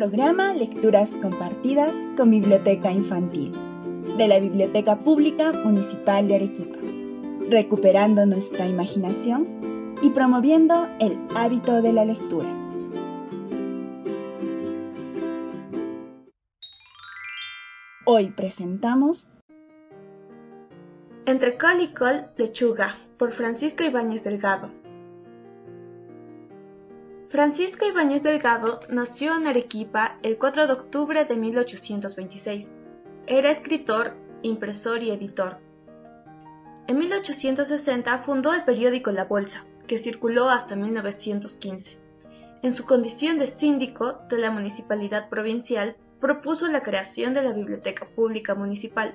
programa Lecturas Compartidas con Biblioteca Infantil de la Biblioteca Pública Municipal de Arequipa, recuperando nuestra imaginación y promoviendo el hábito de la lectura. Hoy presentamos Entre col y col, lechuga, por Francisco Ibáñez Delgado. Francisco Ibáñez Delgado nació en Arequipa el 4 de octubre de 1826. Era escritor, impresor y editor. En 1860 fundó el periódico La Bolsa, que circuló hasta 1915. En su condición de síndico de la municipalidad provincial, propuso la creación de la Biblioteca Pública Municipal,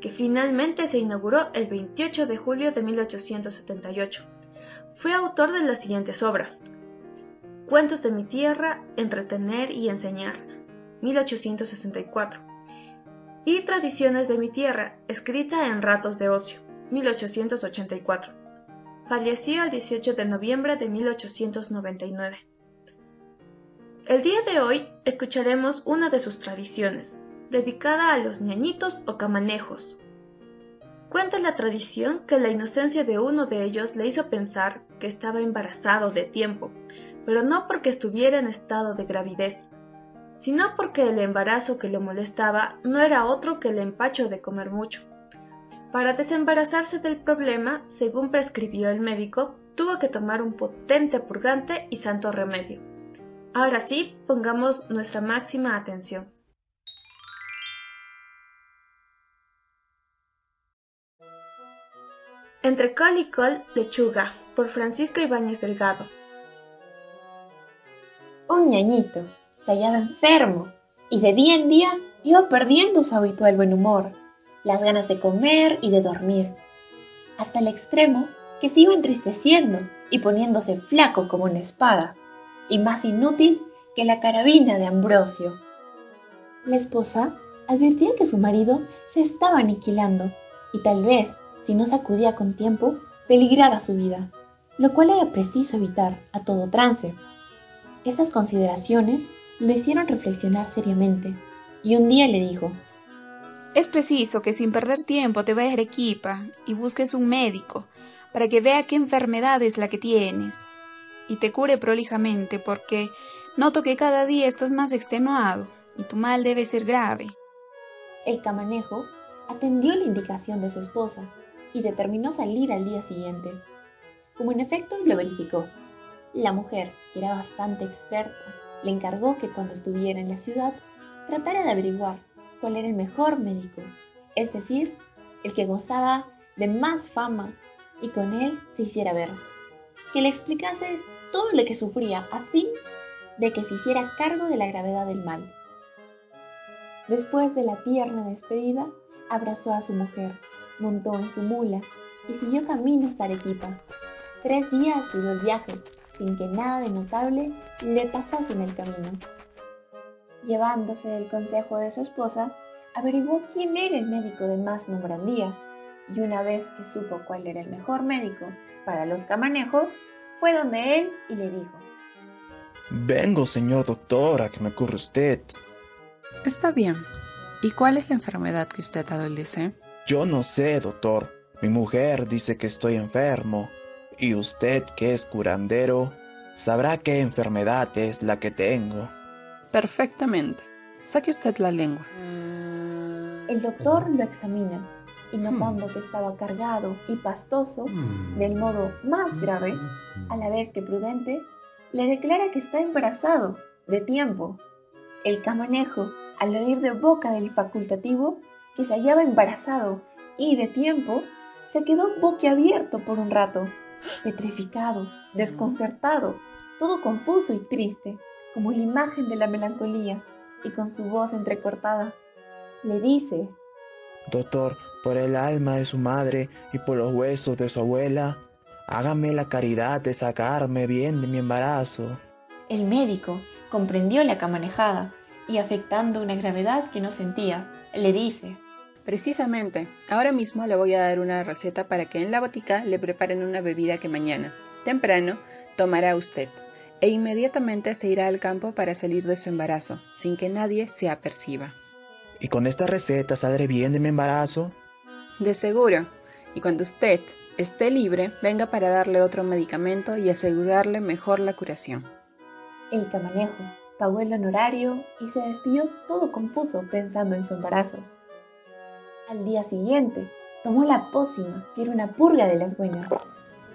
que finalmente se inauguró el 28 de julio de 1878. Fue autor de las siguientes obras: Cuentos de mi tierra, Entretener y enseñar, 1864. Y Tradiciones de mi tierra, escrita en ratos de ocio, 1884. Falleció el 18 de noviembre de 1899. El día de hoy escucharemos una de sus tradiciones, dedicada a los ñañitos o camanejos. Cuenta la tradición que la inocencia de uno de ellos le hizo pensar que estaba embarazado de tiempo, pero no porque estuviera en estado de gravidez, sino porque el embarazo que le molestaba no era otro que el empacho de comer mucho. Para desembarazarse del problema, según prescribió el médico, tuvo que tomar un potente purgante y santo remedio. Ahora sí, pongamos nuestra máxima atención. Entre col y col, lechuga, por Francisco Ibáñez Delgado. Un ñañito se hallaba enfermo y de día en día iba perdiendo su habitual buen humor, las ganas de comer y de dormir, hasta el extremo que se iba entristeciendo y poniéndose flaco como una espada, y más inútil que la carabina de Ambrosio. La esposa advertía que su marido se estaba aniquilando y tal vez, si no sacudía con tiempo, peligraba su vida, lo cual era preciso evitar a todo trance. Estas consideraciones lo hicieron reflexionar seriamente, y un día le dijo, Es preciso que sin perder tiempo te vayas a Arequipa y busques un médico para que vea qué enfermedad es la que tienes y te cure prolijamente porque noto que cada día estás más extenuado y tu mal debe ser grave. El camanejo atendió la indicación de su esposa y determinó salir al día siguiente. Como en efecto lo verificó, la mujer, que era bastante experta, le encargó que cuando estuviera en la ciudad tratara de averiguar cuál era el mejor médico, es decir, el que gozaba de más fama y con él se hiciera ver, que le explicase todo lo que sufría a fin de que se hiciera cargo de la gravedad del mal. Después de la tierna despedida, abrazó a su mujer, montó en su mula y siguió camino hasta Arequipa. Tres días duró el viaje, sin que nada de notable le pasase en el camino. Llevándose el consejo de su esposa, averiguó quién era el médico de más nombrandía, y una vez que supo cuál era el mejor médico para los camanejos, fue donde él y le dijo, Vengo, señor doctor, a que me cure usted. Está bien. ¿Y cuál es la enfermedad que usted adolece? Yo no sé, doctor. Mi mujer dice que estoy enfermo. Y usted, que es curandero, sabrá qué enfermedad es la que tengo. Perfectamente. Saque usted la lengua. El doctor lo examina y notando que estaba cargado y pastoso, del modo más grave, a la vez que prudente, le declara que está embarazado, de tiempo. El camanejo, al oír de boca del facultativo que se hallaba embarazado y de tiempo, se quedó boquiabierto por un rato, petrificado, desconcertado, todo confuso y triste, como la imagen de la melancolía, y con su voz entrecortada, le dice, Doctor, por el alma de su madre y por los huesos de su abuela, hágame la caridad de sacarme bien de mi embarazo. El médico comprendió la camanejada y afectando una gravedad que no sentía, le dice, Precisamente, ahora mismo le voy a dar una receta para que en la botica le preparen una bebida que mañana, temprano, tomará usted. e inmediatamente se irá al campo para salir de su embarazo, sin que nadie se aperciba. ¿Y con esta receta saldré bien de mi embarazo? De seguro. Y cuando usted esté libre, venga para darle otro medicamento y asegurarle mejor la curación. El camanejo pagó el honorario y se despidió todo confuso pensando en su embarazo. Al día siguiente, tomó la pócima, que era una purga de las buenas,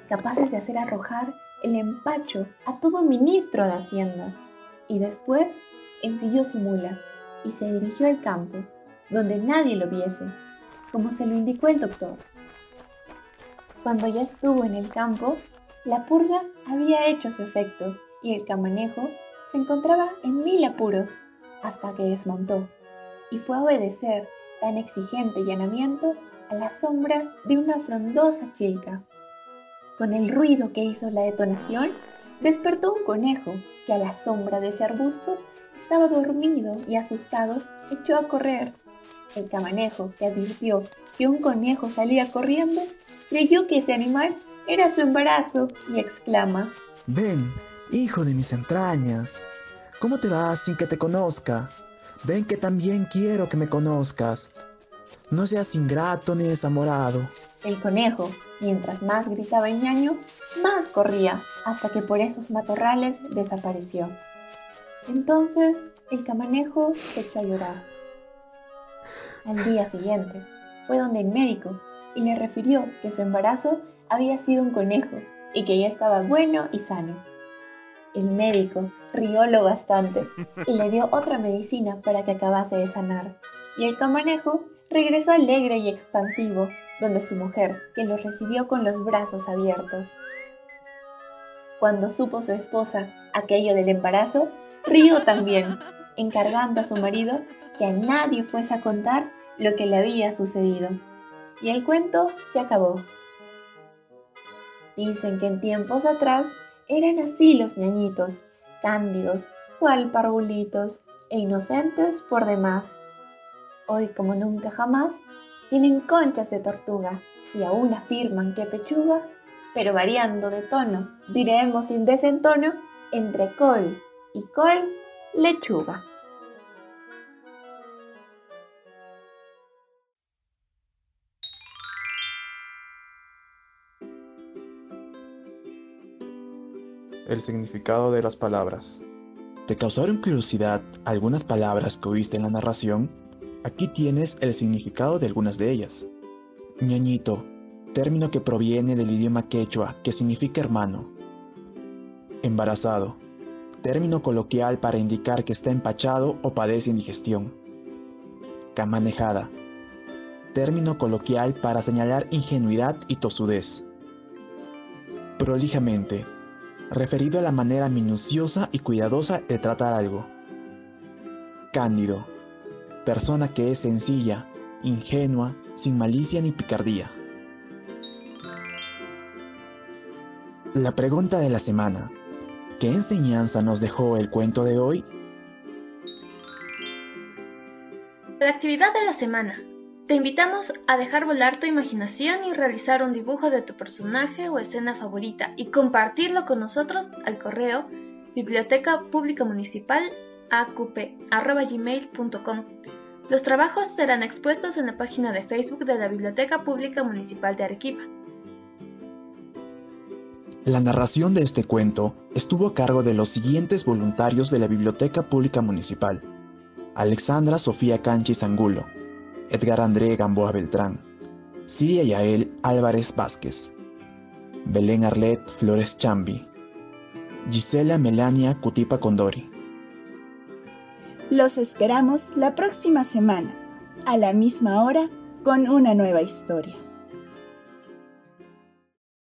capaces de hacer arrojar el empacho a todo ministro de Hacienda, y después ensilló su mula y se dirigió al campo, donde nadie lo viese, como se lo indicó el doctor. Cuando ya estuvo en el campo, la purga había hecho su efecto y el camanejo se encontraba en mil apuros hasta que desmontó y fue a obedecer tan exigente llanamiento a la sombra de una frondosa chilca. Con el ruido que hizo la detonación, despertó un conejo que a la sombra de ese arbusto estaba dormido y asustado echó a correr. El camanejo, que advirtió que un conejo salía corriendo, creyó que ese animal era su embarazo y exclama, Ven, hijo de mis entrañas, ¿cómo te vas sin que te conozca? Ven que también quiero que me conozcas. No seas ingrato ni desamorado. El conejo, mientras más gritaba el ñaño, más corría, hasta que por esos matorrales desapareció. Entonces el camanejo se echó a llorar. Al día siguiente fue donde el médico y le refirió que su embarazo había sido un conejo y que ya estaba bueno y sano. El médico rió lo bastante y le dio otra medicina para que acabase de sanar, y el camanejo regresó alegre y expansivo donde su mujer, que lo recibió con los brazos abiertos. Cuando supo su esposa aquello del embarazo, rió también, encargando a su marido que a nadie fuese a contar lo que le había sucedido. Y el cuento se acabó. Dicen que en tiempos atrás eran así los ñañitos, cándidos, cual parvulitos e inocentes por demás. Hoy, como nunca jamás, tienen conchas de tortuga y aún afirman que pechuga, pero variando de tono, diremos sin desentono, entre col y col, lechuga. El significado de las palabras. ¿Te causaron curiosidad algunas palabras que oíste en la narración? Aquí tienes el significado de algunas de ellas. Ñañito, término que proviene del idioma quechua que significa hermano. Embarazado, término coloquial para indicar que está empachado o padece indigestión. Camanejada, término coloquial para señalar ingenuidad y tosudez. Prolijamente, referido a la manera minuciosa y cuidadosa de tratar algo. Cándido, persona que es sencilla, ingenua, sin malicia ni picardía. La pregunta de la semana. ¿Qué enseñanza nos dejó el cuento de hoy? La actividad de la semana. Te invitamos a dejar volar tu imaginación y realizar un dibujo de tu personaje o escena favorita y compartirlo con nosotros al correo biblioteca pública municipal. Los trabajos serán expuestos en la página de Facebook de la Biblioteca Pública Municipal de Arequipa. La narración de este cuento estuvo a cargo de los siguientes voluntarios de la Biblioteca Pública Municipal. Alexandra Sofía Canchis Angulo, Edgar André Gamboa Beltrán, Siria Yael Álvarez Vázquez, Belén Arlet Flores Chambi, Gisela Melania Cutipa Condori. Los esperamos la próxima semana, a la misma hora, con una nueva historia.